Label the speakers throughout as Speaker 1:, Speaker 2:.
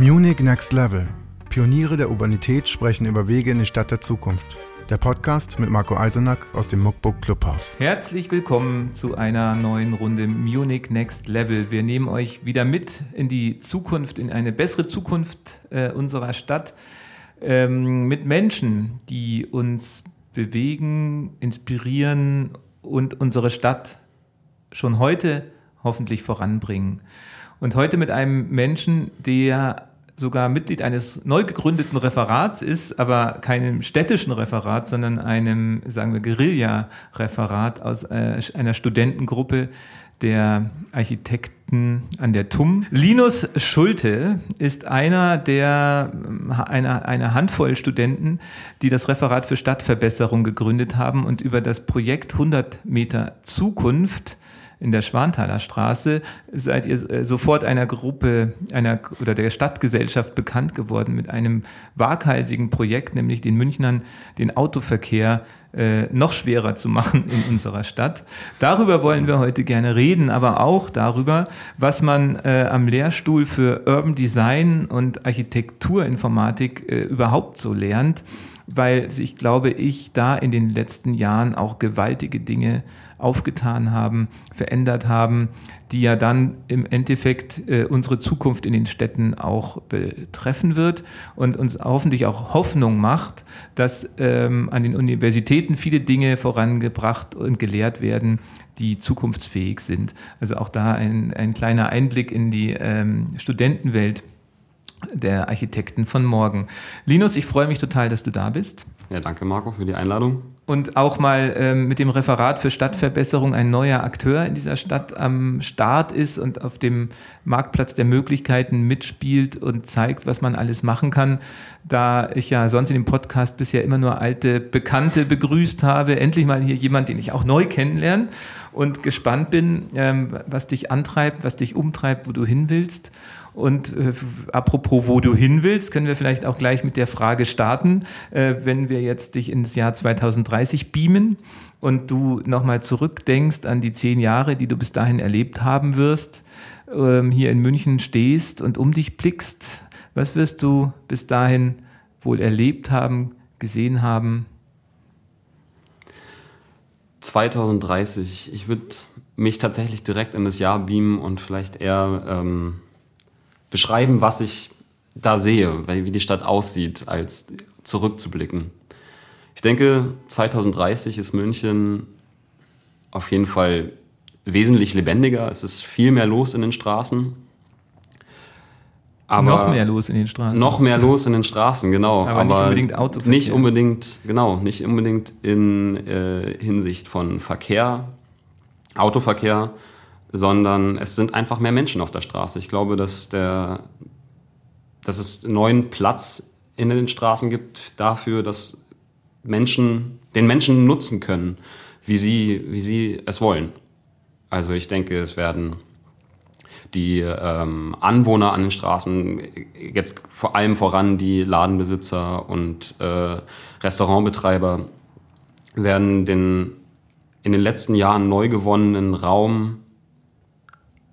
Speaker 1: Munich Next Level. Pioniere der Urbanität sprechen über Wege in die Stadt der Zukunft. Der Podcast mit Marco Eisenack aus dem Muckbook Clubhaus.
Speaker 2: Herzlich willkommen zu einer neuen Runde Munich Next Level. Wir nehmen euch wieder mit in die Zukunft, in eine bessere Zukunft äh, unserer Stadt ähm, mit Menschen, die uns bewegen, inspirieren und unsere Stadt schon heute hoffentlich voranbringen. Und heute mit einem Menschen, der sogar Mitglied eines neu gegründeten Referats ist, aber keinem städtischen Referat, sondern einem, sagen wir, Guerilla-Referat aus äh, einer Studentengruppe der Architekten an der TUM. Linus Schulte ist einer der einer, einer Handvoll Studenten, die das Referat für Stadtverbesserung gegründet haben und über das Projekt 100 Meter Zukunft in der Schwanthaler Straße seid ihr äh, sofort einer Gruppe einer oder der Stadtgesellschaft bekannt geworden mit einem waghalsigen Projekt, nämlich den Münchnern den Autoverkehr äh, noch schwerer zu machen in unserer Stadt. Darüber wollen wir heute gerne reden, aber auch darüber, was man äh, am Lehrstuhl für Urban Design und Architekturinformatik äh, überhaupt so lernt, weil sich, glaube ich, da in den letzten Jahren auch gewaltige Dinge aufgetan haben, verändert haben, die ja dann im Endeffekt äh, unsere Zukunft in den Städten auch betreffen wird und uns hoffentlich auch Hoffnung macht, dass ähm, an den Universitäten viele Dinge vorangebracht und gelehrt werden, die zukunftsfähig sind. Also auch da ein, ein kleiner Einblick in die ähm, Studentenwelt der Architekten von morgen. Linus, ich freue mich total, dass du da bist.
Speaker 3: Ja, danke Marco für die Einladung.
Speaker 2: Und auch mal ähm, mit dem Referat für Stadtverbesserung ein neuer Akteur in dieser Stadt am Start ist und auf dem Marktplatz der Möglichkeiten mitspielt und zeigt, was man alles machen kann. Da ich ja sonst in dem Podcast bisher immer nur alte Bekannte begrüßt habe, endlich mal hier jemand, den ich auch neu kennenlerne und gespannt bin, ähm, was dich antreibt, was dich umtreibt, wo du hin willst. Und äh, apropos, wo du hin willst, können wir vielleicht auch gleich mit der Frage starten, äh, wenn wir jetzt dich ins Jahr 2030 beamen und du nochmal zurückdenkst an die zehn Jahre, die du bis dahin erlebt haben wirst, ähm, hier in München stehst und um dich blickst. Was wirst du bis dahin wohl erlebt haben, gesehen haben?
Speaker 3: 2030, ich würde mich tatsächlich direkt in das Jahr beamen und vielleicht eher ähm, beschreiben, was ich da sehe, wie die Stadt aussieht, als zurückzublicken. Ich denke, 2030 ist München auf jeden Fall wesentlich lebendiger. Es ist viel mehr los in den Straßen.
Speaker 2: Aber noch mehr los in den Straßen.
Speaker 3: Noch mehr los in den Straßen, genau.
Speaker 2: aber, aber nicht unbedingt Autoverkehr.
Speaker 3: Nicht unbedingt, genau, nicht unbedingt in äh, Hinsicht von Verkehr, Autoverkehr, sondern es sind einfach mehr Menschen auf der Straße. Ich glaube, dass, der, dass es neuen Platz in den Straßen gibt dafür, dass Menschen den Menschen nutzen können, wie sie, wie sie es wollen. Also ich denke, es werden die ähm, Anwohner an den Straßen, jetzt vor allem voran die Ladenbesitzer und äh, Restaurantbetreiber, werden den in den letzten Jahren neu gewonnenen Raum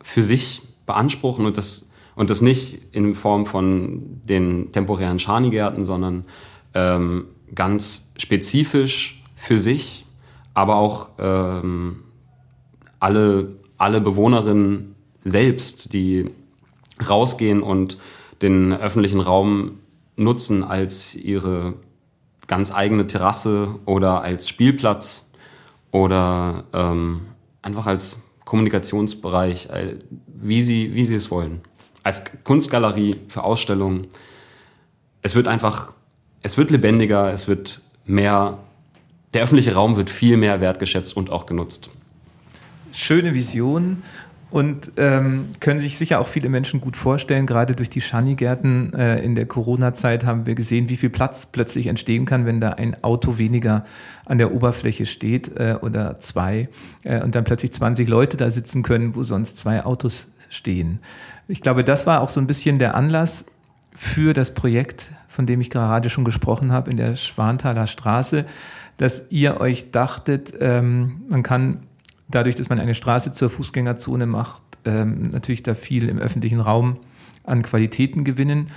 Speaker 3: für sich beanspruchen und das, und das nicht in Form von den temporären Schanigärten, sondern ähm, ganz spezifisch für sich, aber auch ähm, alle, alle Bewohnerinnen selbst, die rausgehen und den öffentlichen Raum nutzen als ihre ganz eigene Terrasse oder als Spielplatz oder ähm, einfach als Kommunikationsbereich, äh, wie sie, wie sie es wollen. Als Kunstgalerie für Ausstellungen. Es wird einfach, es wird lebendiger, es wird mehr, der öffentliche Raum wird viel mehr wertgeschätzt und auch genutzt.
Speaker 2: Schöne Vision und ähm, können sich sicher auch viele Menschen gut vorstellen. Gerade durch die Schanigärten äh, in der Corona-Zeit haben wir gesehen, wie viel Platz plötzlich entstehen kann, wenn da ein Auto weniger an der Oberfläche steht äh, oder zwei äh, und dann plötzlich 20 Leute da sitzen können, wo sonst zwei Autos stehen. Ich glaube, das war auch so ein bisschen der Anlass für das Projekt, von dem ich gerade schon gesprochen habe, in der Schwanthaler Straße, dass ihr euch dachtet, ähm, man kann dadurch, dass man eine Straße zur Fußgängerzone macht, ähm, natürlich da viel im öffentlichen Raum an Qualitäten gewinnen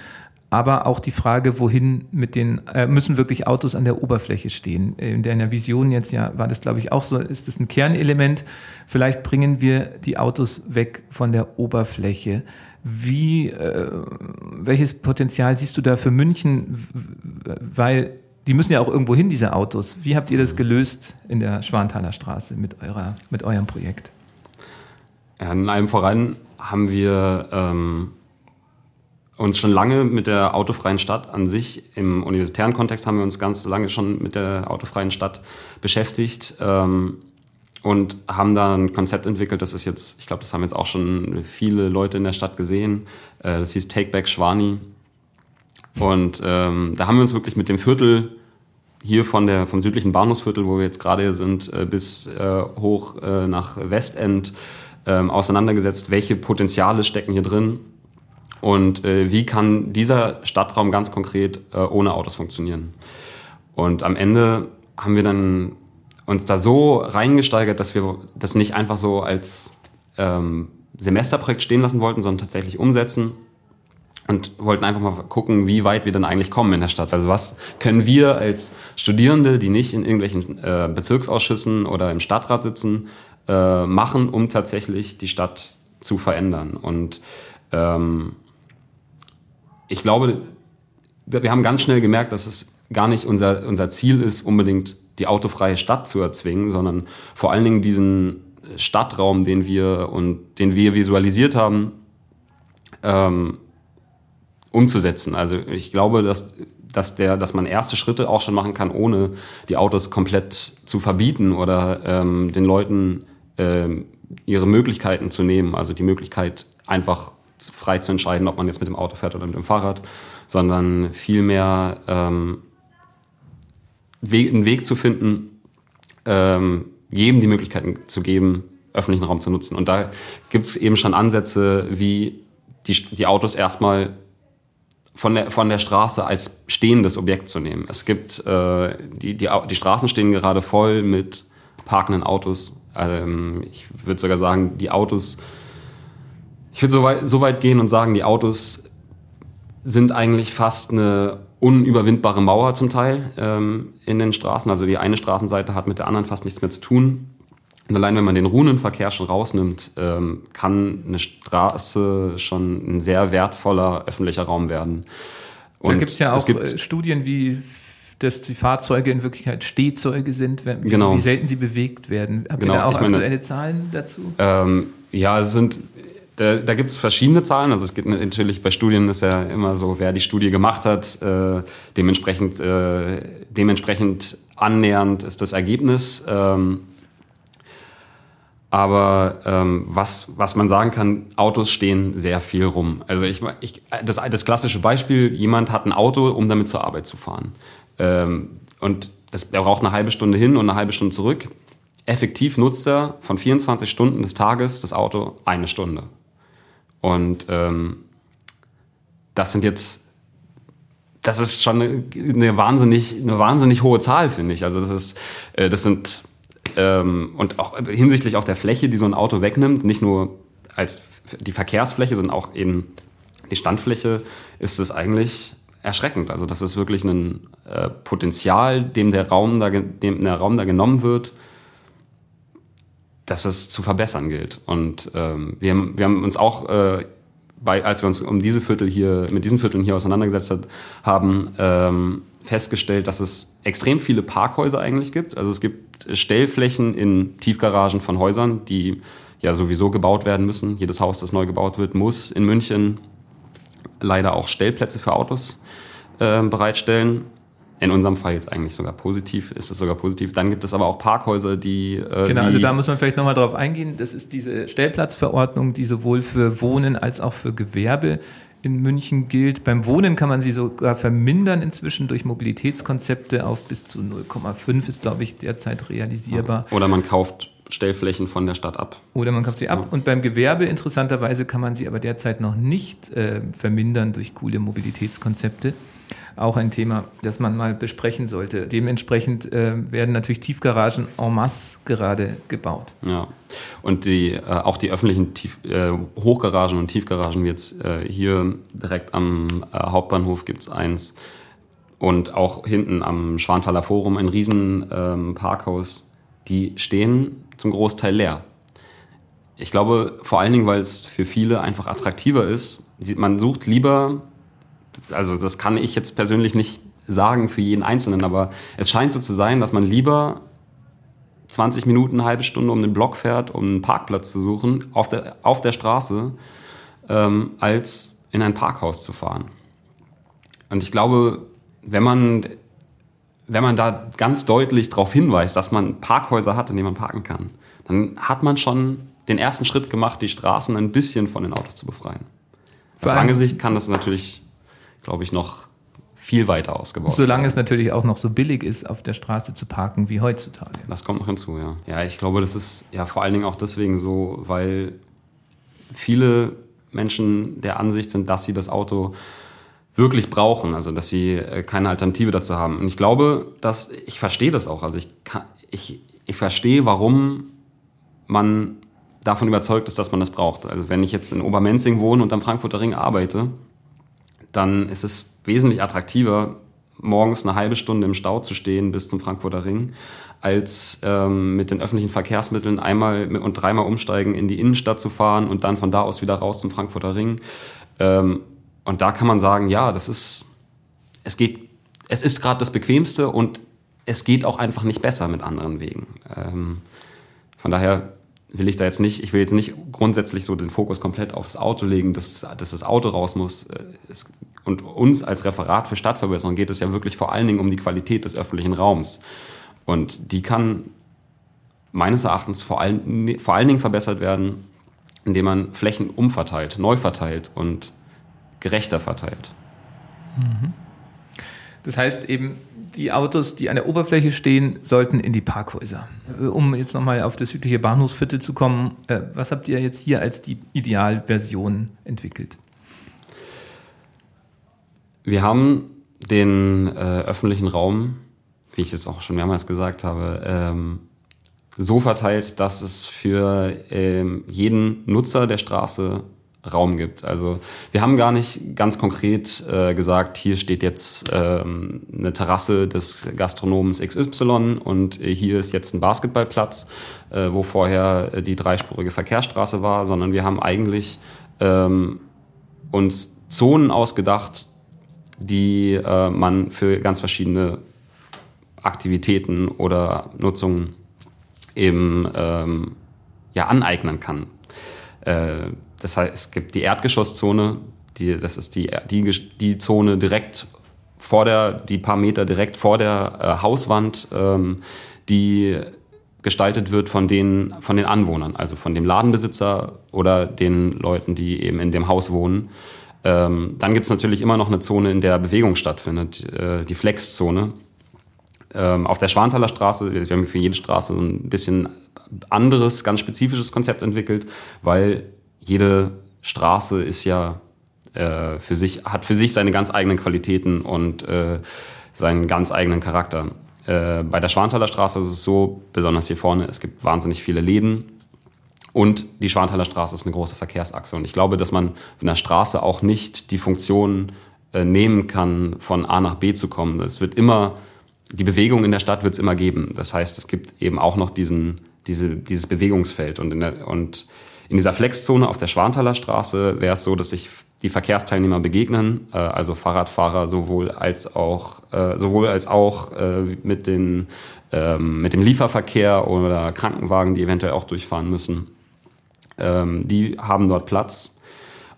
Speaker 2: aber auch die Frage, wohin mit den, äh, müssen wirklich Autos an der Oberfläche stehen. In deiner Vision jetzt ja war das, glaube ich, auch so, ist das ein Kernelement. Vielleicht bringen wir die Autos weg von der Oberfläche. Wie, äh, welches Potenzial siehst du da für München? Weil die müssen ja auch irgendwo hin, diese Autos. Wie habt ihr das gelöst in der Schwanthaler Straße mit, eurer, mit eurem Projekt?
Speaker 3: Ja, in allem voran haben wir ähm, uns schon lange mit der autofreien Stadt an sich, im universitären Kontext haben wir uns ganz lange schon mit der autofreien Stadt beschäftigt ähm, und haben da ein Konzept entwickelt, das ist jetzt, ich glaube, das haben jetzt auch schon viele Leute in der Stadt gesehen, äh, das hieß Take Back Schwani und ähm, da haben wir uns wirklich mit dem Viertel hier von der, vom südlichen Bahnhofsviertel, wo wir jetzt gerade sind, äh, bis äh, hoch äh, nach Westend ähm, auseinandergesetzt, welche Potenziale stecken hier drin und äh, wie kann dieser Stadtraum ganz konkret äh, ohne Autos funktionieren. Und am Ende haben wir dann uns da so reingesteigert, dass wir das nicht einfach so als ähm, Semesterprojekt stehen lassen wollten, sondern tatsächlich umsetzen und wollten einfach mal gucken, wie weit wir dann eigentlich kommen in der Stadt. Also was können wir als Studierende, die nicht in irgendwelchen äh, Bezirksausschüssen oder im Stadtrat sitzen, äh, machen, um tatsächlich die Stadt zu verändern. Und ähm, ich glaube, wir haben ganz schnell gemerkt, dass es gar nicht unser, unser Ziel ist, unbedingt die autofreie Stadt zu erzwingen, sondern vor allen Dingen diesen Stadtraum, den wir und den wir visualisiert haben, ähm, umzusetzen. Also ich glaube, dass, dass, der, dass man erste Schritte auch schon machen kann, ohne die Autos komplett zu verbieten oder ähm, den Leuten ähm, ihre Möglichkeiten zu nehmen. Also die Möglichkeit, einfach frei zu entscheiden, ob man jetzt mit dem Auto fährt oder mit dem Fahrrad, sondern vielmehr ähm, einen Weg zu finden, ähm, jedem die Möglichkeiten zu geben, öffentlichen Raum zu nutzen. Und da gibt es eben schon Ansätze, wie die, die Autos erstmal von der, von der Straße als stehendes Objekt zu nehmen. Es gibt, äh, die, die, die Straßen stehen gerade voll mit parkenden Autos. Ähm, ich würde sogar sagen, die Autos ich würde so weit, so weit gehen und sagen, die Autos sind eigentlich fast eine unüberwindbare Mauer zum Teil ähm, in den Straßen. Also die eine Straßenseite hat mit der anderen fast nichts mehr zu tun. Und allein wenn man den Runenverkehr schon rausnimmt, ähm, kann eine Straße schon ein sehr wertvoller öffentlicher Raum werden.
Speaker 2: Und da gibt es ja auch gibt, äh, Studien, wie dass die Fahrzeuge in Wirklichkeit Stehzeuge sind, wie, genau. wie selten sie bewegt werden. Habt genau. ihr da auch meine, aktuelle Zahlen dazu?
Speaker 3: Ähm, ja, es sind da, da gibt es verschiedene Zahlen. Also es gibt natürlich bei Studien ist ja immer so, wer die Studie gemacht hat, äh, dementsprechend, äh, dementsprechend annähernd ist das Ergebnis. Ähm, aber ähm, was, was man sagen kann, Autos stehen sehr viel rum. Also ich, ich, das, das klassische Beispiel, jemand hat ein Auto, um damit zur Arbeit zu fahren. Ähm, und das, er braucht eine halbe Stunde hin und eine halbe Stunde zurück. Effektiv nutzt er von 24 Stunden des Tages das Auto eine Stunde. Und ähm, das sind jetzt, das ist schon eine, eine, wahnsinnig, eine wahnsinnig hohe Zahl, finde ich. Also das ist, äh, das sind ähm, und auch hinsichtlich auch der Fläche, die so ein Auto wegnimmt, nicht nur als die Verkehrsfläche, sondern auch eben die Standfläche, ist es eigentlich erschreckend. Also das ist wirklich ein äh, Potenzial, dem der Raum da, dem der Raum da genommen wird, dass es zu verbessern gilt. Und ähm, wir, haben, wir haben uns auch, äh, bei, als wir uns um diese Viertel hier, mit diesen Vierteln hier auseinandergesetzt haben, ähm, festgestellt, dass es extrem viele Parkhäuser eigentlich gibt. Also es gibt Stellflächen in Tiefgaragen von Häusern, die ja sowieso gebaut werden müssen. Jedes Haus, das neu gebaut wird, muss in München leider auch Stellplätze für Autos äh, bereitstellen in unserem Fall jetzt eigentlich sogar positiv, ist es sogar positiv. Dann gibt es aber auch Parkhäuser, die.
Speaker 2: Äh, genau, also da muss man vielleicht nochmal drauf eingehen. Das ist diese Stellplatzverordnung, die sowohl für Wohnen als auch für Gewerbe in München gilt. Beim Wohnen kann man sie sogar vermindern inzwischen durch Mobilitätskonzepte auf bis zu 0,5 ist, glaube ich, derzeit realisierbar.
Speaker 3: Oder man kauft Abstellflächen von der Stadt ab.
Speaker 2: Oder man kauft sie ab. Und beim Gewerbe interessanterweise kann man sie aber derzeit noch nicht äh, vermindern durch coole Mobilitätskonzepte auch ein Thema, das man mal besprechen sollte. Dementsprechend äh, werden natürlich Tiefgaragen en masse gerade gebaut.
Speaker 3: Ja, und die, äh, auch die öffentlichen Tief, äh, Hochgaragen und Tiefgaragen, wie jetzt äh, hier direkt am äh, Hauptbahnhof gibt es eins und auch hinten am Schwanthaler Forum ein riesen ähm, Parkhaus, die stehen zum Großteil leer. Ich glaube vor allen Dingen, weil es für viele einfach attraktiver ist. Man sucht lieber also das kann ich jetzt persönlich nicht sagen für jeden Einzelnen, aber es scheint so zu sein, dass man lieber 20 Minuten, eine halbe Stunde um den Block fährt, um einen Parkplatz zu suchen, auf der, auf der Straße, ähm, als in ein Parkhaus zu fahren. Und ich glaube, wenn man, wenn man da ganz deutlich darauf hinweist, dass man Parkhäuser hat, in denen man parken kann, dann hat man schon den ersten Schritt gemacht, die Straßen ein bisschen von den Autos zu befreien. Auf lange Sicht kann das natürlich glaube ich, noch viel weiter ausgebaut.
Speaker 2: Solange es natürlich auch noch so billig ist, auf der Straße zu parken wie heutzutage.
Speaker 3: Das kommt noch hinzu, ja. Ja, ich glaube, das ist ja vor allen Dingen auch deswegen so, weil viele Menschen der Ansicht sind, dass sie das Auto wirklich brauchen, also dass sie äh, keine Alternative dazu haben. Und ich glaube, dass ich verstehe das auch. Also ich, kann, ich, ich verstehe, warum man davon überzeugt ist, dass man das braucht. Also wenn ich jetzt in Obermenzing wohne und am Frankfurter Ring arbeite, dann ist es wesentlich attraktiver, morgens eine halbe Stunde im Stau zu stehen bis zum Frankfurter Ring, als ähm, mit den öffentlichen Verkehrsmitteln einmal und dreimal umsteigen in die Innenstadt zu fahren und dann von da aus wieder raus zum Frankfurter Ring. Ähm, und da kann man sagen, ja, das ist, es geht, es ist gerade das Bequemste und es geht auch einfach nicht besser mit anderen Wegen. Ähm, von daher will ich da jetzt nicht, ich will jetzt nicht grundsätzlich so den Fokus komplett aufs Auto legen, dass, dass das Auto raus muss. Äh, es, und uns als Referat für Stadtverbesserung geht es ja wirklich vor allen Dingen um die Qualität des öffentlichen Raums. Und die kann meines Erachtens vor allen, vor allen Dingen verbessert werden, indem man Flächen umverteilt, neu verteilt und gerechter verteilt.
Speaker 2: Mhm. Das heißt eben, die Autos, die an der Oberfläche stehen, sollten in die Parkhäuser. Äh, um jetzt nochmal auf das südliche Bahnhofsviertel zu kommen, äh, was habt ihr jetzt hier als die Idealversion entwickelt?
Speaker 3: Wir haben den äh, öffentlichen Raum, wie ich es auch schon mehrmals gesagt habe, ähm, so verteilt, dass es für ähm, jeden Nutzer der Straße Raum gibt. Also wir haben gar nicht ganz konkret äh, gesagt, hier steht jetzt ähm, eine Terrasse des Gastronoms XY und äh, hier ist jetzt ein Basketballplatz, äh, wo vorher äh, die dreispurige Verkehrsstraße war, sondern wir haben eigentlich ähm, uns Zonen ausgedacht, die äh, man für ganz verschiedene Aktivitäten oder Nutzungen eben ähm, ja, aneignen kann. Das heißt, es gibt die Erdgeschosszone, die, das ist die, die, die Zone direkt vor der, die paar Meter direkt vor der äh, Hauswand, ähm, die gestaltet wird von den, von den Anwohnern, also von dem Ladenbesitzer oder den Leuten, die eben in dem Haus wohnen. Ähm, dann gibt es natürlich immer noch eine Zone, in der Bewegung stattfindet, äh, die Flexzone. Ähm, auf der Schwanthaler Straße, wir haben für jede Straße ein bisschen anderes, ganz spezifisches Konzept entwickelt, weil jede Straße ist ja äh, für sich, hat für sich seine ganz eigenen Qualitäten und äh, seinen ganz eigenen Charakter. Äh, bei der Schwanthaler Straße ist es so, besonders hier vorne, es gibt wahnsinnig viele Läden und die Schwanthaler Straße ist eine große Verkehrsachse. Und ich glaube, dass man von der Straße auch nicht die Funktion äh, nehmen kann, von A nach B zu kommen. Es wird immer, die Bewegung in der Stadt wird es immer geben. Das heißt, es gibt eben auch noch diesen, diese, dieses Bewegungsfeld. Und in, der, und in dieser Flexzone auf der Schwanthaler Straße wäre es so, dass sich die Verkehrsteilnehmer begegnen, äh, also Fahrradfahrer sowohl als auch, äh, sowohl als auch äh, mit, den, ähm, mit dem Lieferverkehr oder Krankenwagen, die eventuell auch durchfahren müssen. Ähm, die haben dort Platz.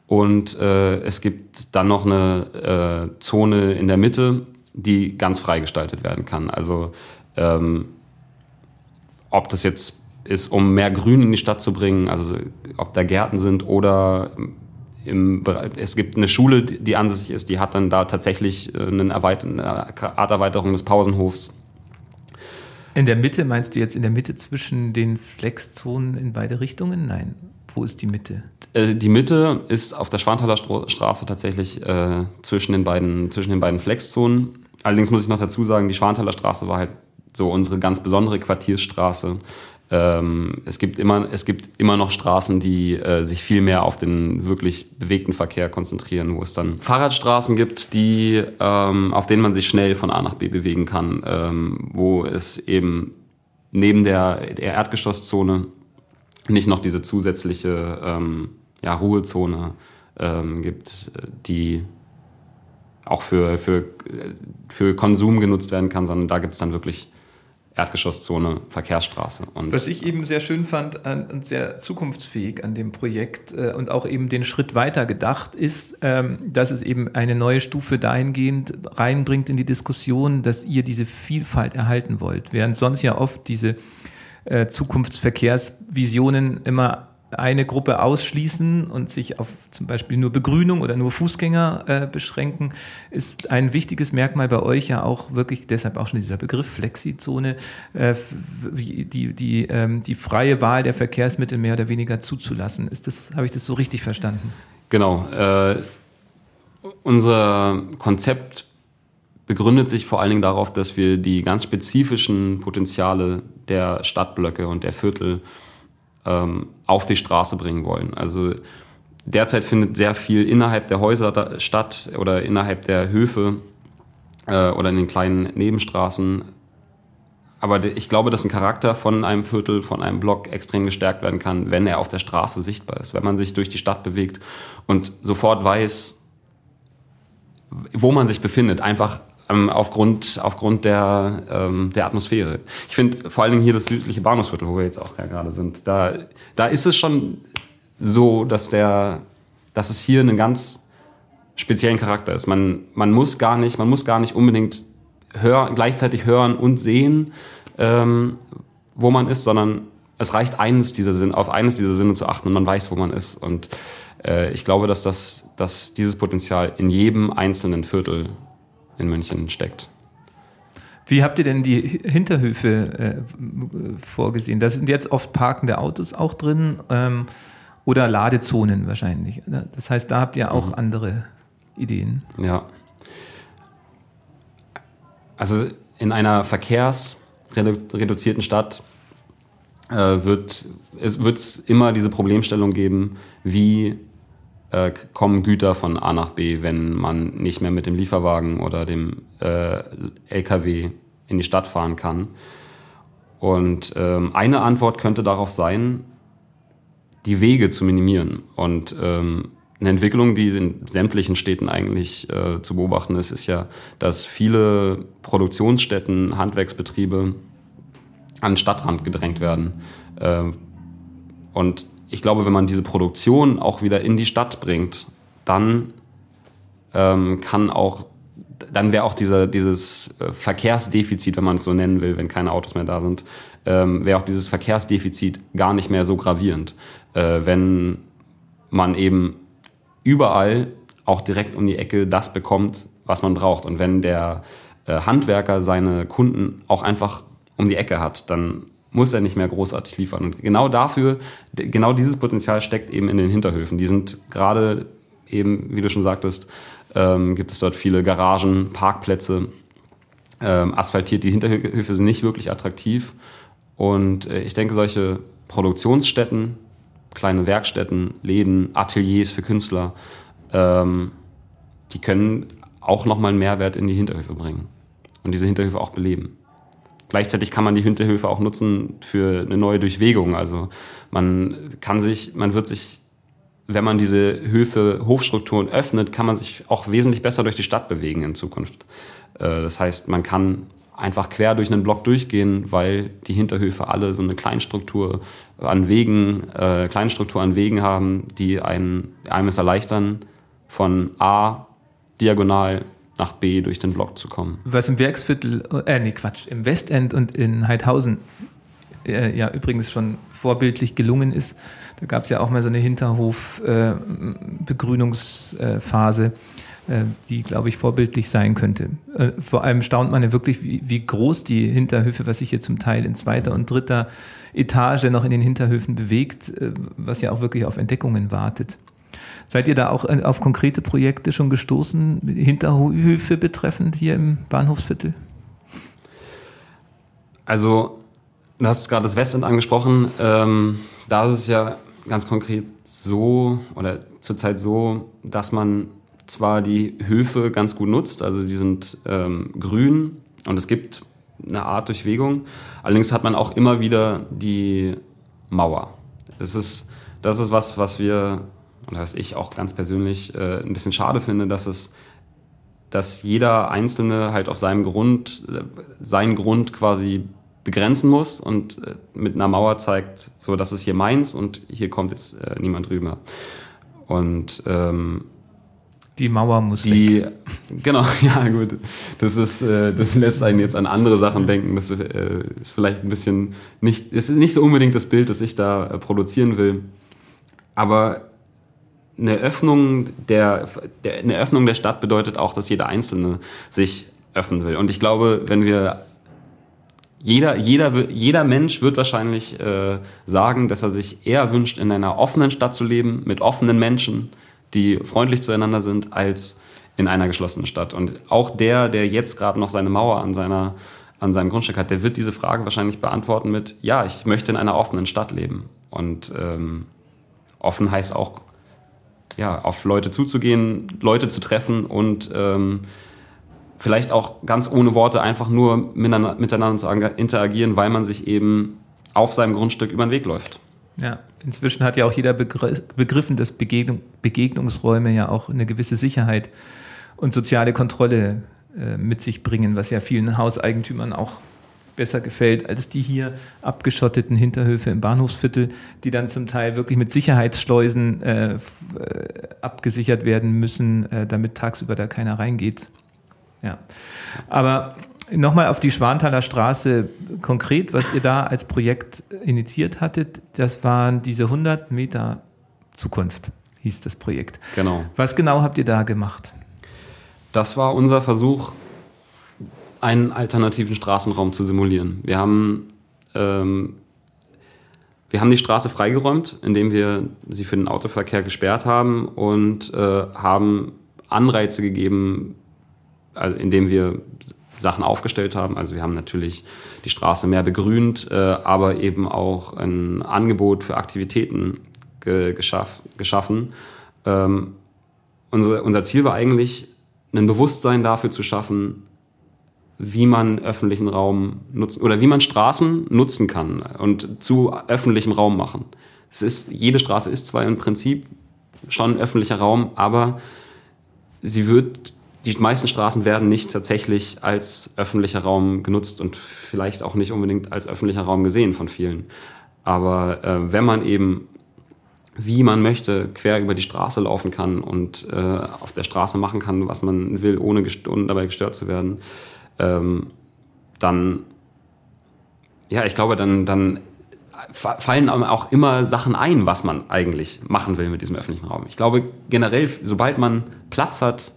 Speaker 3: Und äh, es gibt dann noch eine äh, Zone in der Mitte, die ganz frei gestaltet werden kann. Also ähm, ob das jetzt ist, um mehr Grün in die Stadt zu bringen, also ob da Gärten sind oder im, es gibt eine Schule, die ansässig ist, die hat dann da tatsächlich äh, eine, eine Art Erweiterung des Pausenhofs.
Speaker 2: In der Mitte meinst du jetzt in der Mitte zwischen den Flexzonen in beide Richtungen? Nein. Wo ist die Mitte?
Speaker 3: Äh, die Mitte ist auf der Schwanthaler Straße tatsächlich äh, zwischen, den beiden, zwischen den beiden Flexzonen. Allerdings muss ich noch dazu sagen, die Schwanthaler Straße war halt so unsere ganz besondere Quartiersstraße. Ähm, es, gibt immer, es gibt immer noch Straßen, die äh, sich viel mehr auf den wirklich bewegten Verkehr konzentrieren, wo es dann Fahrradstraßen gibt, die, ähm, auf denen man sich schnell von A nach B bewegen kann, ähm, wo es eben neben der, der Erdgeschosszone nicht noch diese zusätzliche ähm, ja, Ruhezone ähm, gibt, die auch für, für, für Konsum genutzt werden kann, sondern da gibt es dann wirklich Erdgeschosszone, Verkehrsstraße.
Speaker 2: Und Was ich eben sehr schön fand und sehr zukunftsfähig an dem Projekt äh, und auch eben den Schritt weiter gedacht ist, ähm, dass es eben eine neue Stufe dahingehend reinbringt in die Diskussion, dass ihr diese Vielfalt erhalten wollt, während sonst ja oft diese äh, Zukunftsverkehrsvisionen immer eine Gruppe ausschließen und sich auf zum Beispiel nur Begrünung oder nur Fußgänger äh, beschränken, ist ein wichtiges Merkmal bei euch ja auch wirklich, deshalb auch schon dieser Begriff Flexizone, äh, die, die, ähm, die freie Wahl der Verkehrsmittel mehr oder weniger zuzulassen. Ist das, habe ich das so richtig verstanden?
Speaker 3: Genau. Äh, unser Konzept begründet sich vor allen Dingen darauf, dass wir die ganz spezifischen Potenziale der Stadtblöcke und der Viertel ähm, auf die Straße bringen wollen. Also derzeit findet sehr viel innerhalb der Häuser statt oder innerhalb der Höfe äh, oder in den kleinen Nebenstraßen. Aber ich glaube, dass ein Charakter von einem Viertel, von einem Block extrem gestärkt werden kann, wenn er auf der Straße sichtbar ist, wenn man sich durch die Stadt bewegt und sofort weiß, wo man sich befindet, einfach ähm, aufgrund, aufgrund der, ähm, der Atmosphäre. Ich finde vor allen Dingen hier das südliche Bahnhofsviertel, wo wir jetzt auch gerade sind, da, da ist es schon so, dass, der, dass es hier einen ganz speziellen Charakter ist. Man, man, muss, gar nicht, man muss gar nicht unbedingt hör, gleichzeitig hören und sehen, ähm, wo man ist, sondern es reicht eines dieser Sinn, auf eines dieser Sinne zu achten und man weiß, wo man ist. Und äh, ich glaube, dass, das, dass dieses Potenzial in jedem einzelnen Viertel in München steckt.
Speaker 2: Wie habt ihr denn die Hinterhöfe äh, vorgesehen? Da sind jetzt oft parkende Autos auch drin ähm, oder Ladezonen wahrscheinlich. Oder? Das heißt, da habt ihr auch mhm. andere Ideen.
Speaker 3: Ja. Also in einer verkehrsreduzierten Stadt äh, wird es immer diese Problemstellung geben, wie äh, kommen Güter von A nach B, wenn man nicht mehr mit dem Lieferwagen oder dem äh, LKW in die Stadt fahren kann. Und ähm, eine Antwort könnte darauf sein, die Wege zu minimieren. Und ähm, eine Entwicklung, die in sämtlichen Städten eigentlich äh, zu beobachten ist, ist ja, dass viele Produktionsstätten, Handwerksbetriebe an den Stadtrand gedrängt werden. Äh, und ich glaube, wenn man diese Produktion auch wieder in die Stadt bringt, dann ähm, kann auch, dann wäre auch dieser, dieses äh, Verkehrsdefizit, wenn man es so nennen will, wenn keine Autos mehr da sind, ähm, wäre auch dieses Verkehrsdefizit gar nicht mehr so gravierend, äh, wenn man eben überall auch direkt um die Ecke das bekommt, was man braucht. Und wenn der äh, Handwerker seine Kunden auch einfach um die Ecke hat, dann muss er nicht mehr großartig liefern. Und genau dafür, genau dieses Potenzial steckt eben in den Hinterhöfen. Die sind gerade eben, wie du schon sagtest, ähm, gibt es dort viele Garagen, Parkplätze, ähm, asphaltiert. Die Hinterhöfe sind nicht wirklich attraktiv. Und äh, ich denke, solche Produktionsstätten, kleine Werkstätten, Läden, Ateliers für Künstler, ähm, die können auch nochmal einen Mehrwert in die Hinterhöfe bringen und diese Hinterhöfe auch beleben. Gleichzeitig kann man die Hinterhöfe auch nutzen für eine neue Durchwegung. Also man kann sich, man wird sich, wenn man diese Höfe, Hofstrukturen öffnet, kann man sich auch wesentlich besser durch die Stadt bewegen in Zukunft. Äh, das heißt, man kann einfach quer durch einen Block durchgehen, weil die Hinterhöfe alle so eine Kleinstruktur an Wegen, äh, Kleinstruktur an Wegen haben, die einen, einem es erleichtern, von A diagonal nach B durch den Block zu kommen.
Speaker 2: Was im Werksviertel, äh, nee, Quatsch, im Westend und in Heidhausen äh, ja übrigens schon vorbildlich gelungen ist. Da gab es ja auch mal so eine Hinterhof-Begrünungsphase. Äh, äh, die, glaube ich, vorbildlich sein könnte. Äh, vor allem staunt man ja wirklich, wie, wie groß die Hinterhöfe, was sich hier zum Teil in zweiter und dritter Etage noch in den Hinterhöfen bewegt, äh, was ja auch wirklich auf Entdeckungen wartet. Seid ihr da auch auf konkrete Projekte schon gestoßen, Hinterhöfe betreffend hier im Bahnhofsviertel?
Speaker 3: Also, du hast gerade das Westend angesprochen. Ähm, da ist es ja ganz konkret so oder zurzeit so, dass man zwar die Höfe ganz gut nutzt, also die sind ähm, grün und es gibt eine Art Durchwegung. Allerdings hat man auch immer wieder die Mauer. Das ist, das ist was, was wir, und was ich auch ganz persönlich äh, ein bisschen schade finde, dass es dass jeder Einzelne halt auf seinem Grund, äh, seinen Grund quasi begrenzen muss und äh, mit einer Mauer zeigt, so, das ist hier meins und hier kommt jetzt äh, niemand rüber. Und ähm,
Speaker 2: die Mauer muss
Speaker 3: die, weg. Genau, ja gut. Das ist, äh, das lässt einen jetzt an andere Sachen denken. Das äh, ist vielleicht ein bisschen nicht, ist nicht so unbedingt das Bild, das ich da äh, produzieren will. Aber eine Öffnung der, der, eine Öffnung der Stadt bedeutet auch, dass jeder Einzelne sich öffnen will. Und ich glaube, wenn wir jeder, jeder, jeder Mensch wird wahrscheinlich äh, sagen, dass er sich eher wünscht, in einer offenen Stadt zu leben, mit offenen Menschen, die freundlich zueinander sind, als in einer geschlossenen Stadt. Und auch der, der jetzt gerade noch seine Mauer an, seiner, an seinem Grundstück hat, der wird diese Frage wahrscheinlich beantworten mit, ja, ich möchte in einer offenen Stadt leben. Und ähm, offen heißt auch, ja, auf Leute zuzugehen, Leute zu treffen und ähm, vielleicht auch ganz ohne Worte einfach nur miteinander zu interagieren, weil man sich eben auf seinem Grundstück über den Weg läuft.
Speaker 2: Ja, inzwischen hat ja auch jeder begriffen, dass Begegnung, Begegnungsräume ja auch eine gewisse Sicherheit und soziale Kontrolle äh, mit sich bringen, was ja vielen Hauseigentümern auch besser gefällt als die hier abgeschotteten Hinterhöfe im Bahnhofsviertel, die dann zum Teil wirklich mit Sicherheitsschleusen äh, äh abgesichert werden müssen, äh, damit tagsüber da keiner reingeht. Ja. Aber nochmal auf die Schwanthaler Straße konkret, was ihr da als Projekt initiiert hattet, das waren diese 100 Meter Zukunft, hieß das Projekt.
Speaker 3: Genau.
Speaker 2: Was genau habt ihr da gemacht?
Speaker 3: Das war unser Versuch, einen alternativen Straßenraum zu simulieren. Wir haben, ähm, wir haben die Straße freigeräumt, indem wir sie für den Autoverkehr gesperrt haben und äh, haben Anreize gegeben, also indem wir Sachen aufgestellt haben. Also wir haben natürlich die Straße mehr begrünt, äh, aber eben auch ein Angebot für Aktivitäten ge geschaff geschaffen. Ähm, unser, unser Ziel war eigentlich, ein Bewusstsein dafür zu schaffen, wie man öffentlichen Raum nutzen oder wie man Straßen nutzen kann und zu öffentlichem Raum machen. Es ist, jede Straße ist zwar im Prinzip schon öffentlicher Raum, aber sie wird die meisten Straßen werden nicht tatsächlich als öffentlicher Raum genutzt und vielleicht auch nicht unbedingt als öffentlicher Raum gesehen von vielen. Aber äh, wenn man eben, wie man möchte, quer über die Straße laufen kann und äh, auf der Straße machen kann, was man will, ohne, ohne dabei gestört zu werden, ähm, dann, ja, ich glaube, dann, dann fallen auch immer Sachen ein, was man eigentlich machen will mit diesem öffentlichen Raum. Ich glaube generell, sobald man Platz hat,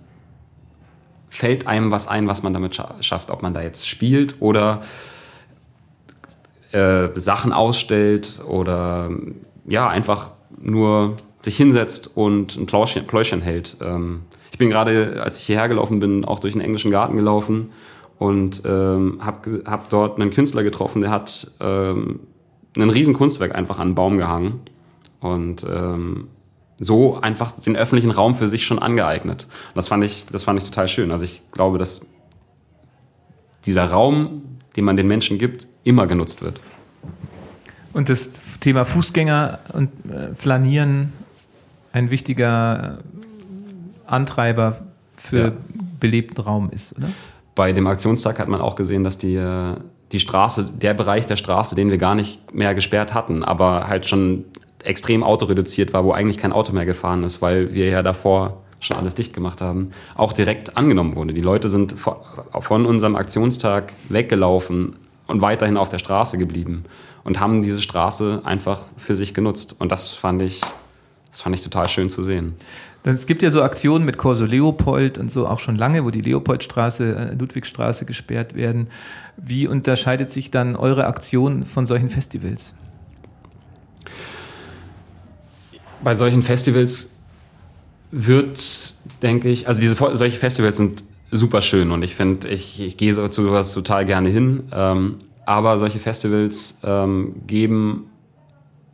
Speaker 3: fällt einem was ein, was man damit schafft. Ob man da jetzt spielt oder äh, Sachen ausstellt oder ja, einfach nur sich hinsetzt und ein Pläuschen, Pläuschen hält. Ähm, ich bin gerade, als ich hierher gelaufen bin, auch durch den englischen Garten gelaufen und ähm, habe hab dort einen Künstler getroffen, der hat ähm, ein riesen Kunstwerk einfach an einen Baum gehangen. Und ähm, so einfach den öffentlichen Raum für sich schon angeeignet. Und das fand ich, das fand ich total schön. Also ich glaube, dass dieser Raum, den man den Menschen gibt, immer genutzt wird.
Speaker 2: Und das Thema Fußgänger und äh, Flanieren ein wichtiger Antreiber für ja. belebten Raum ist, oder?
Speaker 3: Bei dem Aktionstag hat man auch gesehen, dass die, äh, die Straße, der Bereich der Straße, den wir gar nicht mehr gesperrt hatten, aber halt schon extrem autoreduziert war, wo eigentlich kein Auto mehr gefahren ist, weil wir ja davor schon alles dicht gemacht haben, auch direkt angenommen wurde. Die Leute sind von unserem Aktionstag weggelaufen und weiterhin auf der Straße geblieben und haben diese Straße einfach für sich genutzt. Und das fand ich, das fand ich total schön zu sehen.
Speaker 2: Es gibt ja so Aktionen mit Corso Leopold und so auch schon lange, wo die Leopoldstraße, äh, Ludwigstraße gesperrt werden. Wie unterscheidet sich dann eure Aktion von solchen Festivals?
Speaker 3: Bei solchen Festivals wird, denke ich, also diese solche Festivals sind super schön und ich finde, ich, ich gehe zu sowas total gerne hin. Ähm, aber solche Festivals ähm, geben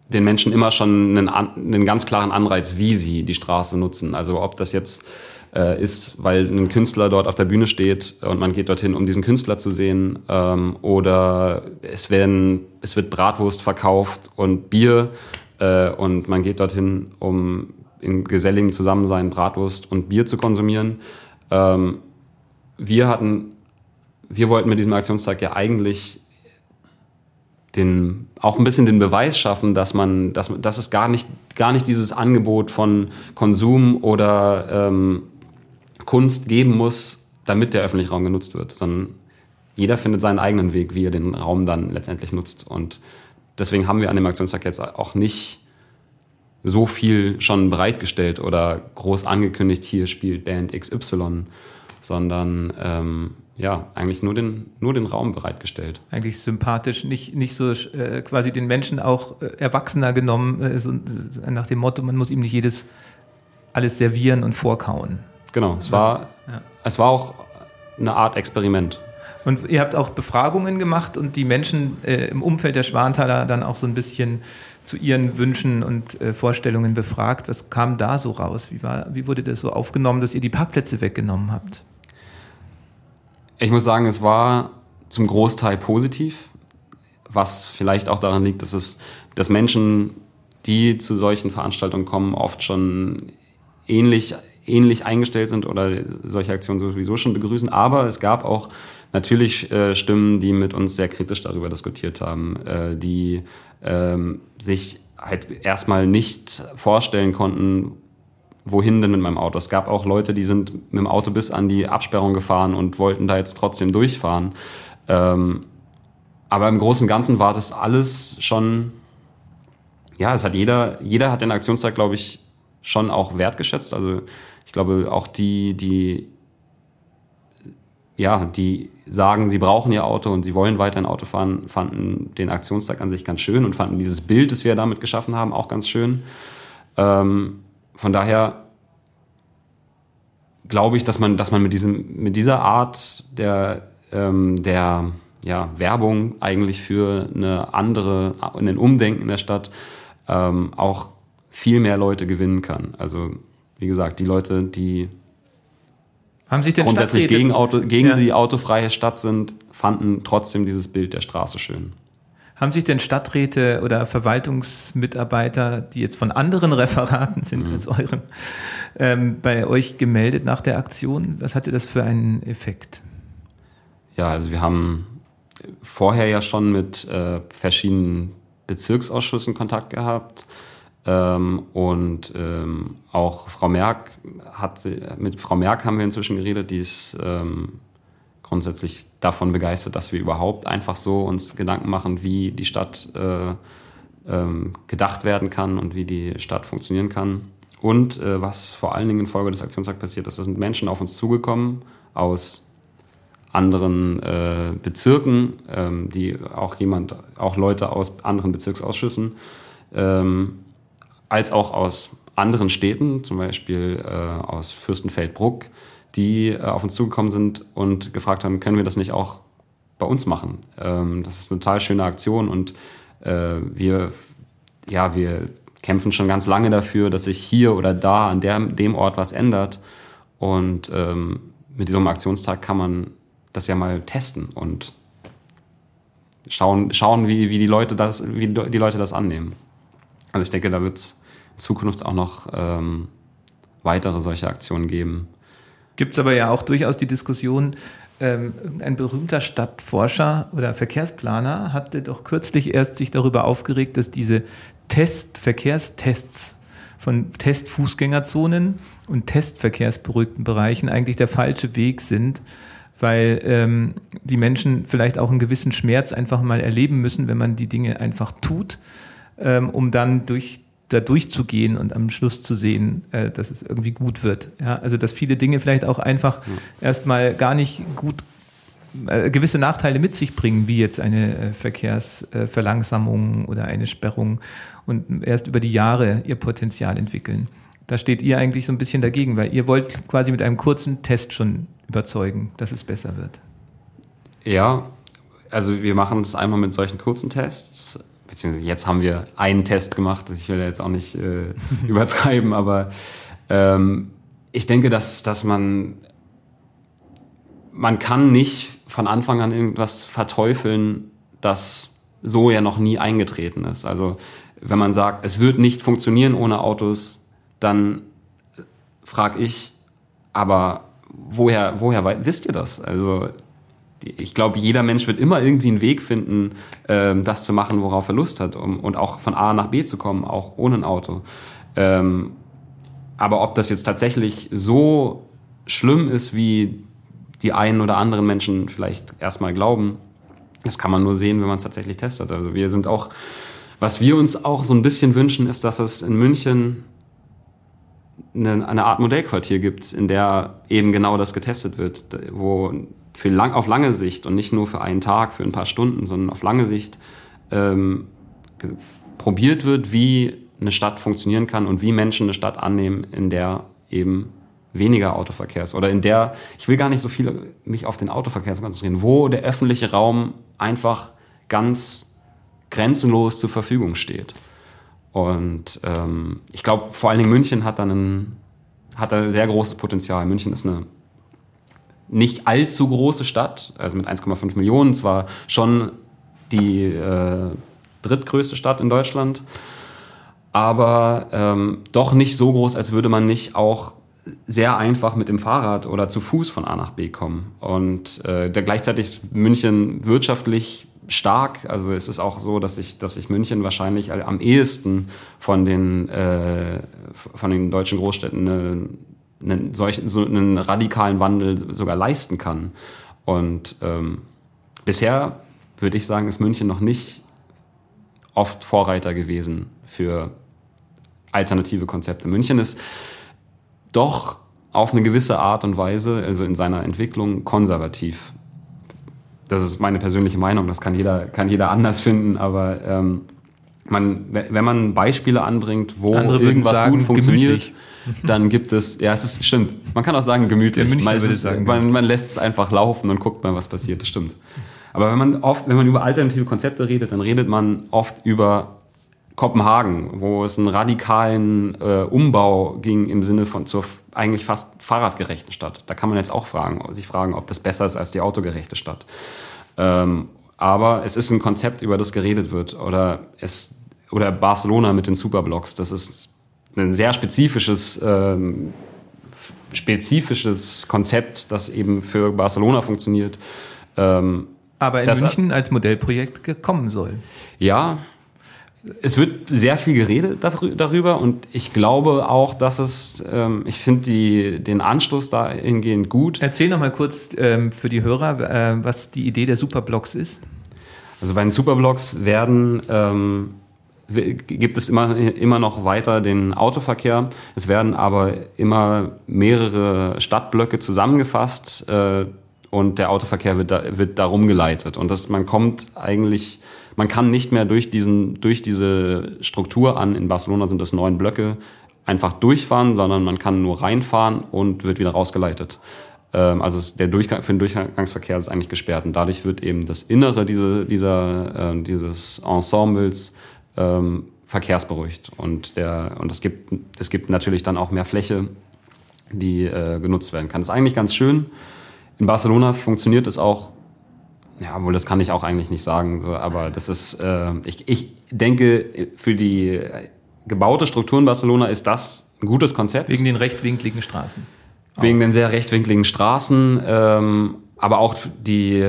Speaker 3: den Menschen immer schon einen, einen ganz klaren Anreiz, wie sie die Straße nutzen. Also ob das jetzt äh, ist, weil ein Künstler dort auf der Bühne steht und man geht dorthin, um diesen Künstler zu sehen, ähm, oder es, werden, es wird Bratwurst verkauft und Bier äh, und man geht dorthin, um in geselligem Zusammensein Bratwurst und Bier zu konsumieren. Ähm, wir hatten, wir wollten mit diesem Aktionstag ja eigentlich den, auch ein bisschen den Beweis schaffen, dass man, dass, dass es gar nicht, gar nicht dieses Angebot von Konsum oder ähm, Kunst geben muss, damit der öffentliche Raum genutzt wird, sondern jeder findet seinen eigenen Weg, wie er den Raum dann letztendlich nutzt. Und deswegen haben wir an dem Aktionstag jetzt auch nicht so viel schon bereitgestellt oder groß angekündigt, hier spielt Band XY, sondern ähm, ja, eigentlich nur den, nur den Raum bereitgestellt.
Speaker 2: Eigentlich sympathisch, nicht, nicht so äh, quasi den Menschen auch äh, erwachsener genommen, äh, so, äh, nach dem Motto, man muss ihm nicht jedes alles servieren und vorkauen.
Speaker 3: Genau, es war, ja. es war auch eine Art Experiment.
Speaker 2: Und ihr habt auch Befragungen gemacht und die Menschen äh, im Umfeld der Schwanthaler dann auch so ein bisschen zu ihren Wünschen und äh, Vorstellungen befragt. Was kam da so raus? Wie, war, wie wurde das so aufgenommen, dass ihr die Parkplätze weggenommen habt?
Speaker 3: Ich muss sagen, es war zum Großteil positiv, was vielleicht auch daran liegt, dass es, dass Menschen, die zu solchen Veranstaltungen kommen, oft schon ähnlich ähnlich eingestellt sind oder solche Aktionen sowieso schon begrüßen. Aber es gab auch natürlich äh, Stimmen, die mit uns sehr kritisch darüber diskutiert haben, äh, die ähm, sich halt erstmal nicht vorstellen konnten, wohin denn mit meinem Auto. Es gab auch Leute, die sind mit dem Auto bis an die Absperrung gefahren und wollten da jetzt trotzdem durchfahren. Ähm, aber im Großen und Ganzen war das alles schon, ja, es hat jeder, jeder hat den Aktionstag, glaube ich, schon auch wertgeschätzt. Also ich glaube, auch die, die, ja, die sagen, sie brauchen ihr Auto und sie wollen weiter ein Auto fahren, fanden den Aktionstag an sich ganz schön und fanden dieses Bild, das wir damit geschaffen haben, auch ganz schön. Ähm, von daher glaube ich, dass man, dass man mit, diesem, mit dieser Art der, ähm, der ja, Werbung eigentlich für eine andere, ein Umdenken in der Stadt ähm, auch viel mehr Leute gewinnen kann. Also wie gesagt, die Leute, die
Speaker 2: haben sich denn
Speaker 3: grundsätzlich gegen, Auto, gegen ja. die autofreie Stadt sind, fanden trotzdem dieses Bild der Straße schön.
Speaker 2: Haben sich denn Stadträte oder Verwaltungsmitarbeiter, die jetzt von anderen Referaten sind mhm. als euren, ähm, bei euch gemeldet nach der Aktion? Was hatte das für einen Effekt?
Speaker 3: Ja, also wir haben vorher ja schon mit äh, verschiedenen Bezirksausschüssen Kontakt gehabt. Ähm, und ähm, auch Frau Merck hat, mit Frau Merck haben wir inzwischen geredet, die ist ähm, grundsätzlich davon begeistert, dass wir überhaupt einfach so uns Gedanken machen, wie die Stadt äh, ähm, gedacht werden kann und wie die Stadt funktionieren kann. Und äh, was vor allen Dingen in Folge des Aktionstags passiert ist, da sind Menschen auf uns zugekommen aus anderen äh, Bezirken, ähm, die auch jemand, auch Leute aus anderen Bezirksausschüssen, ähm, als auch aus anderen Städten, zum Beispiel äh, aus Fürstenfeldbruck, die äh, auf uns zugekommen sind und gefragt haben, können wir das nicht auch bei uns machen? Ähm, das ist eine total schöne Aktion und äh, wir, ja, wir kämpfen schon ganz lange dafür, dass sich hier oder da an der, dem Ort was ändert. Und ähm, mit diesem Aktionstag kann man das ja mal testen und schauen, schauen wie, wie, die Leute das, wie die Leute das annehmen. Also ich denke, da wird es in Zukunft auch noch ähm, weitere solche Aktionen geben.
Speaker 2: Gibt es aber ja auch durchaus die Diskussion, ähm, ein berühmter Stadtforscher oder Verkehrsplaner hatte doch kürzlich erst sich darüber aufgeregt, dass diese Test, Verkehrstests von Testfußgängerzonen und Testverkehrsberuhigten Bereichen eigentlich der falsche Weg sind, weil ähm, die Menschen vielleicht auch einen gewissen Schmerz einfach mal erleben müssen, wenn man die Dinge einfach tut, ähm, um dann durch da durchzugehen und am Schluss zu sehen, äh, dass es irgendwie gut wird. Ja, also dass viele Dinge vielleicht auch einfach ja. erstmal gar nicht gut äh, gewisse Nachteile mit sich bringen, wie jetzt eine äh, Verkehrsverlangsamung oder eine Sperrung und erst über die Jahre ihr Potenzial entwickeln. Da steht ihr eigentlich so ein bisschen dagegen, weil ihr wollt quasi mit einem kurzen Test schon überzeugen, dass es besser wird.
Speaker 3: Ja, also wir machen es einmal mit solchen kurzen Tests, beziehungsweise jetzt haben wir einen Test gemacht, ich will jetzt auch nicht äh, übertreiben, aber ähm, ich denke, dass, dass man, man kann nicht von Anfang an irgendwas verteufeln, das so ja noch nie eingetreten ist. Also wenn man sagt, es wird nicht funktionieren ohne Autos, dann frage ich, aber woher, woher wisst ihr das? Also ich glaube, jeder Mensch wird immer irgendwie einen Weg finden, ähm, das zu machen, worauf er Lust hat um, und auch von A nach B zu kommen, auch ohne ein Auto. Ähm, aber ob das jetzt tatsächlich so schlimm ist, wie die einen oder anderen Menschen vielleicht erstmal glauben, das kann man nur sehen, wenn man es tatsächlich testet. Also wir sind auch, was wir uns auch so ein bisschen wünschen, ist, dass es in München eine, eine Art Modellquartier gibt, in der eben genau das getestet wird, wo für lang, auf lange Sicht und nicht nur für einen Tag, für ein paar Stunden, sondern auf lange Sicht ähm, probiert wird, wie eine Stadt funktionieren kann und wie Menschen eine Stadt annehmen, in der eben weniger Autoverkehr ist oder in der, ich will gar nicht so viel mich auf den Autoverkehr konzentrieren, wo der öffentliche Raum einfach ganz grenzenlos zur Verfügung steht. Und ähm, ich glaube, vor allen Dingen München hat dann ein, hat da sehr großes Potenzial. München ist eine nicht allzu große Stadt, also mit 1,5 Millionen, zwar schon die äh, drittgrößte Stadt in Deutschland, aber ähm, doch nicht so groß, als würde man nicht auch sehr einfach mit dem Fahrrad oder zu Fuß von A nach B kommen. Und äh, der, gleichzeitig ist München wirtschaftlich stark. Also es ist auch so, dass ich, dass ich München wahrscheinlich am ehesten von den, äh, von den deutschen Großstädten eine, einen, solchen, so einen radikalen Wandel sogar leisten kann. Und ähm, bisher würde ich sagen, ist München noch nicht oft Vorreiter gewesen für alternative Konzepte. München ist doch auf eine gewisse Art und Weise, also in seiner Entwicklung, konservativ. Das ist meine persönliche Meinung, das kann jeder, kann jeder anders finden, aber ähm, man, wenn man Beispiele anbringt, wo
Speaker 2: irgendwas sagen, gut funktioniert, gemütlich.
Speaker 3: dann gibt es, ja, es ist, stimmt, man kann auch sagen gemütlich. Man, ist, sagen, man, man, lässt es einfach laufen und guckt mal, was passiert, das stimmt. Aber wenn man oft, wenn man über alternative Konzepte redet, dann redet man oft über Kopenhagen, wo es einen radikalen äh, Umbau ging im Sinne von zur eigentlich fast fahrradgerechten Stadt. Da kann man jetzt auch fragen, sich fragen, ob das besser ist als die autogerechte Stadt. Ähm, aber es ist ein Konzept, über das geredet wird. Oder, es, oder Barcelona mit den Superblocks. Das ist ein sehr spezifisches, ähm, spezifisches Konzept, das eben für Barcelona funktioniert.
Speaker 2: Ähm, aber in München als Modellprojekt gekommen soll.
Speaker 3: Ja, es wird sehr viel geredet darüber und ich glaube auch, dass es, ähm, ich finde den Anstoß dahingehend gut.
Speaker 2: Erzähl noch mal kurz ähm, für die Hörer, äh, was die Idee der Superblocks ist.
Speaker 3: Also bei den Superblocks werden ähm, gibt es immer, immer noch weiter den Autoverkehr. Es werden aber immer mehrere Stadtblöcke zusammengefasst äh, und der Autoverkehr wird, da, wird darum geleitet. Und das, man kommt eigentlich man kann nicht mehr durch, diesen, durch diese Struktur an, in Barcelona sind es neun Blöcke, einfach durchfahren, sondern man kann nur reinfahren und wird wieder rausgeleitet. Ähm, also der Durchgang, für den Durchgangsverkehr ist eigentlich gesperrt und dadurch wird eben das Innere diese, dieser, äh, dieses Ensembles ähm, verkehrsberuhigt. Und, der, und es, gibt, es gibt natürlich dann auch mehr Fläche, die äh, genutzt werden kann. Das ist eigentlich ganz schön. In Barcelona funktioniert es auch ja, obwohl das kann ich auch eigentlich nicht sagen, so, aber das ist, äh, ich, ich denke, für die gebaute Struktur in Barcelona ist das ein gutes Konzept.
Speaker 2: Wegen den rechtwinkligen Straßen.
Speaker 3: Wegen den sehr rechtwinkligen Straßen, ähm, aber auch die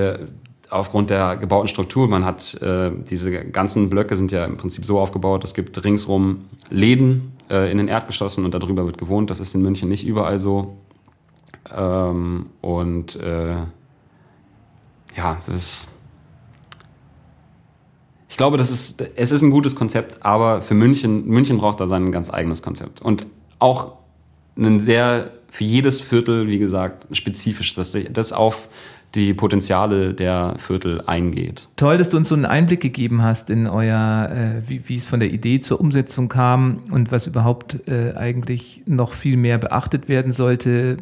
Speaker 3: aufgrund der gebauten Struktur. Man hat äh, diese ganzen Blöcke sind ja im Prinzip so aufgebaut, es gibt ringsrum Läden äh, in den Erdgeschossen und darüber wird gewohnt. Das ist in München nicht überall so. Ähm, und äh, ja, das ist. Ich glaube, das ist, es ist ein gutes Konzept, aber für München, München braucht da sein ganz eigenes Konzept. Und auch ein sehr, für jedes Viertel, wie gesagt, spezifisch, dass das auf die Potenziale der Viertel eingeht.
Speaker 2: Toll, dass du uns so einen Einblick gegeben hast in euer, äh, wie, wie es von der Idee zur Umsetzung kam und was überhaupt äh, eigentlich noch viel mehr beachtet werden sollte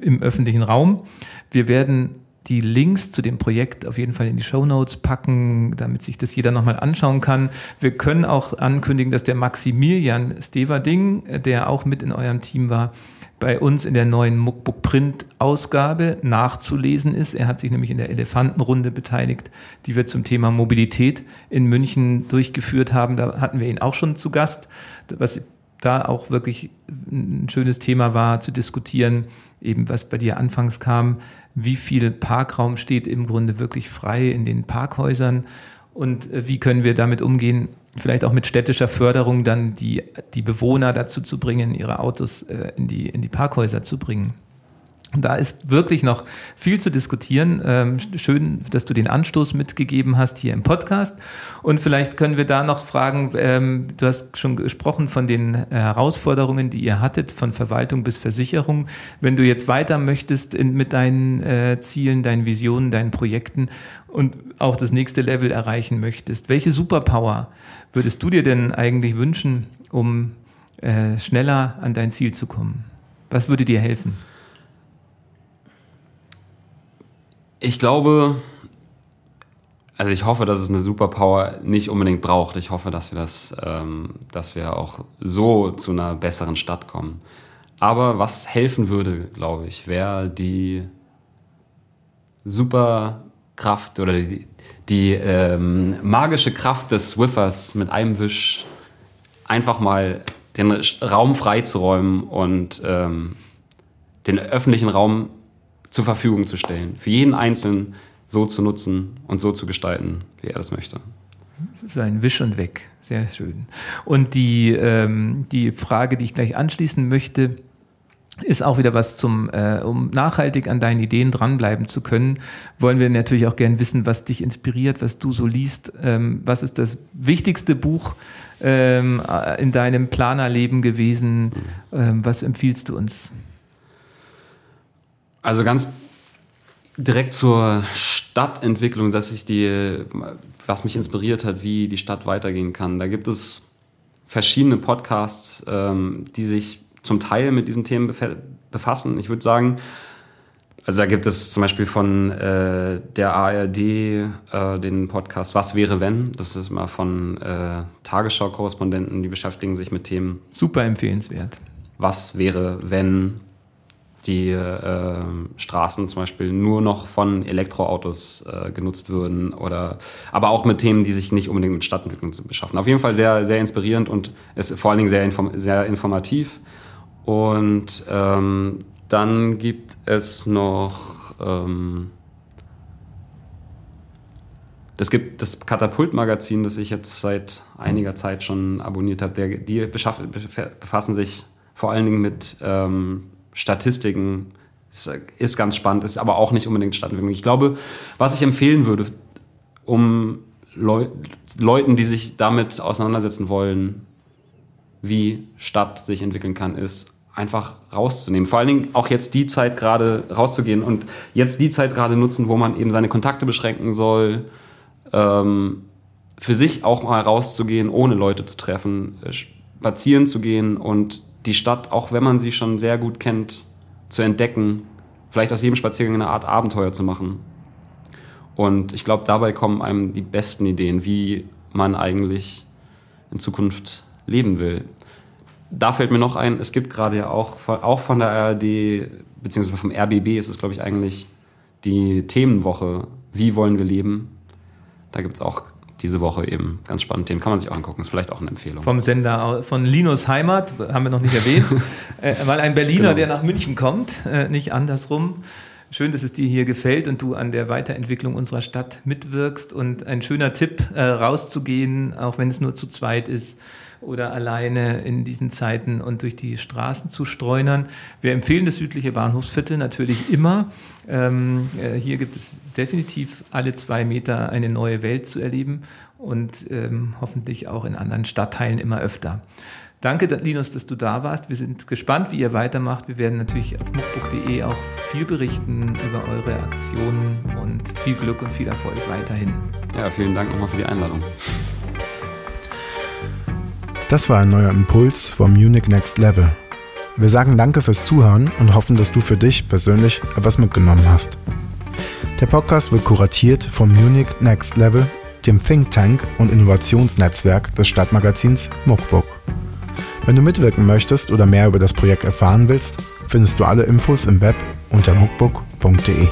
Speaker 2: im öffentlichen Raum. Wir werden die Links zu dem Projekt auf jeden Fall in die Show Notes packen, damit sich das jeder nochmal anschauen kann. Wir können auch ankündigen, dass der Maximilian Steverding, der auch mit in eurem Team war, bei uns in der neuen Muckbook Print Ausgabe nachzulesen ist. Er hat sich nämlich in der Elefantenrunde beteiligt, die wir zum Thema Mobilität in München durchgeführt haben. Da hatten wir ihn auch schon zu Gast, was da auch wirklich ein schönes Thema war zu diskutieren, eben was bei dir anfangs kam, wie viel Parkraum steht im Grunde wirklich frei in den Parkhäusern und äh, wie können wir damit umgehen, vielleicht auch mit städtischer Förderung dann die, die Bewohner dazu zu bringen, ihre Autos äh, in, die, in die Parkhäuser zu bringen. Da ist wirklich noch viel zu diskutieren. Ähm, schön, dass du den Anstoß mitgegeben hast hier im Podcast. Und vielleicht können wir da noch fragen, ähm, du hast schon gesprochen von den Herausforderungen, die ihr hattet, von Verwaltung bis Versicherung. Wenn du jetzt weiter möchtest mit deinen äh, Zielen, deinen Visionen, deinen Projekten und auch das nächste Level erreichen möchtest, welche Superpower würdest du dir denn eigentlich wünschen, um äh, schneller an dein Ziel zu kommen? Was würde dir helfen?
Speaker 3: Ich glaube, also ich hoffe, dass es eine Superpower nicht unbedingt braucht. Ich hoffe, dass wir das, ähm, dass wir auch so zu einer besseren Stadt kommen. Aber was helfen würde, glaube ich, wäre die Superkraft oder die, die ähm, magische Kraft des Swiffers mit einem Wisch einfach mal den Raum freizuräumen und ähm, den öffentlichen Raum zur Verfügung zu stellen. Für jeden Einzelnen so zu nutzen und so zu gestalten, wie er das möchte.
Speaker 2: Sein Wisch und weg. Sehr schön. Und die, ähm, die Frage, die ich gleich anschließen möchte, ist auch wieder was zum, äh, um nachhaltig an deinen Ideen dranbleiben zu können, wollen wir natürlich auch gerne wissen, was dich inspiriert, was du so liest. Ähm, was ist das wichtigste Buch ähm, in deinem Planerleben gewesen? Ähm, was empfiehlst du uns?
Speaker 3: Also ganz direkt zur Stadtentwicklung, dass ich die, was mich inspiriert hat, wie die Stadt weitergehen kann. Da gibt es verschiedene Podcasts, ähm, die sich zum Teil mit diesen Themen befassen. Ich würde sagen, also da gibt es zum Beispiel von äh, der ARD äh, den Podcast Was wäre wenn? Das ist immer von äh, Tagesschau-Korrespondenten, die beschäftigen sich mit Themen.
Speaker 2: Super empfehlenswert.
Speaker 3: Was wäre wenn die äh, Straßen zum Beispiel nur noch von Elektroautos äh, genutzt würden oder aber auch mit Themen, die sich nicht unbedingt mit Stadtentwicklung zu beschaffen. Auf jeden Fall sehr, sehr inspirierend und ist vor allen Dingen sehr, inform sehr informativ. Und ähm, dann gibt es noch ähm, es gibt das Katapult-Magazin, das ich jetzt seit einiger Zeit schon abonniert habe. die befassen sich vor allen Dingen mit ähm, Statistiken ist, ist ganz spannend, ist aber auch nicht unbedingt Stadtentwicklung. Ich glaube, was ich empfehlen würde, um Leu Leuten, die sich damit auseinandersetzen wollen, wie Stadt sich entwickeln kann, ist einfach rauszunehmen. Vor allen Dingen auch jetzt die Zeit gerade rauszugehen und jetzt die Zeit gerade nutzen, wo man eben seine Kontakte beschränken soll, ähm, für sich auch mal rauszugehen, ohne Leute zu treffen, äh, spazieren zu gehen und die Stadt, auch wenn man sie schon sehr gut kennt, zu entdecken, vielleicht aus jedem Spaziergang eine Art Abenteuer zu machen. Und ich glaube, dabei kommen einem die besten Ideen, wie man eigentlich in Zukunft leben will. Da fällt mir noch ein, es gibt gerade ja auch, auch von der ARD, beziehungsweise vom RBB ist es, glaube ich, eigentlich die Themenwoche, wie wollen wir leben. Da gibt es auch diese Woche eben ganz spannend Themen. Kann man sich auch angucken, ist vielleicht auch eine Empfehlung.
Speaker 2: Vom Sender von Linus Heimat, haben wir noch nicht erwähnt, äh, weil ein Berliner, genau. der nach München kommt, äh, nicht andersrum. Schön, dass es dir hier gefällt und du an der Weiterentwicklung unserer Stadt mitwirkst. Und ein schöner Tipp, äh, rauszugehen, auch wenn es nur zu zweit ist oder alleine in diesen Zeiten und durch die Straßen zu streunern. Wir empfehlen das südliche Bahnhofsviertel natürlich immer. Ähm, äh, hier gibt es definitiv alle zwei Meter eine neue Welt zu erleben und ähm, hoffentlich auch in anderen Stadtteilen immer öfter. Danke, Linus, dass du da warst. Wir sind gespannt, wie ihr weitermacht. Wir werden natürlich auf muckbook.de auch viel berichten über eure Aktionen und viel Glück und viel Erfolg weiterhin.
Speaker 3: Ja, vielen Dank nochmal für die Einladung.
Speaker 1: Das war ein neuer Impuls vom Munich Next Level. Wir sagen danke fürs Zuhören und hoffen, dass du für dich persönlich etwas mitgenommen hast. Der Podcast wird kuratiert vom Munich Next Level, dem Think Tank und Innovationsnetzwerk des Stadtmagazins Muckbook. Wenn du mitwirken möchtest oder mehr über das Projekt erfahren willst, findest du alle Infos im Web unter muckbook.de.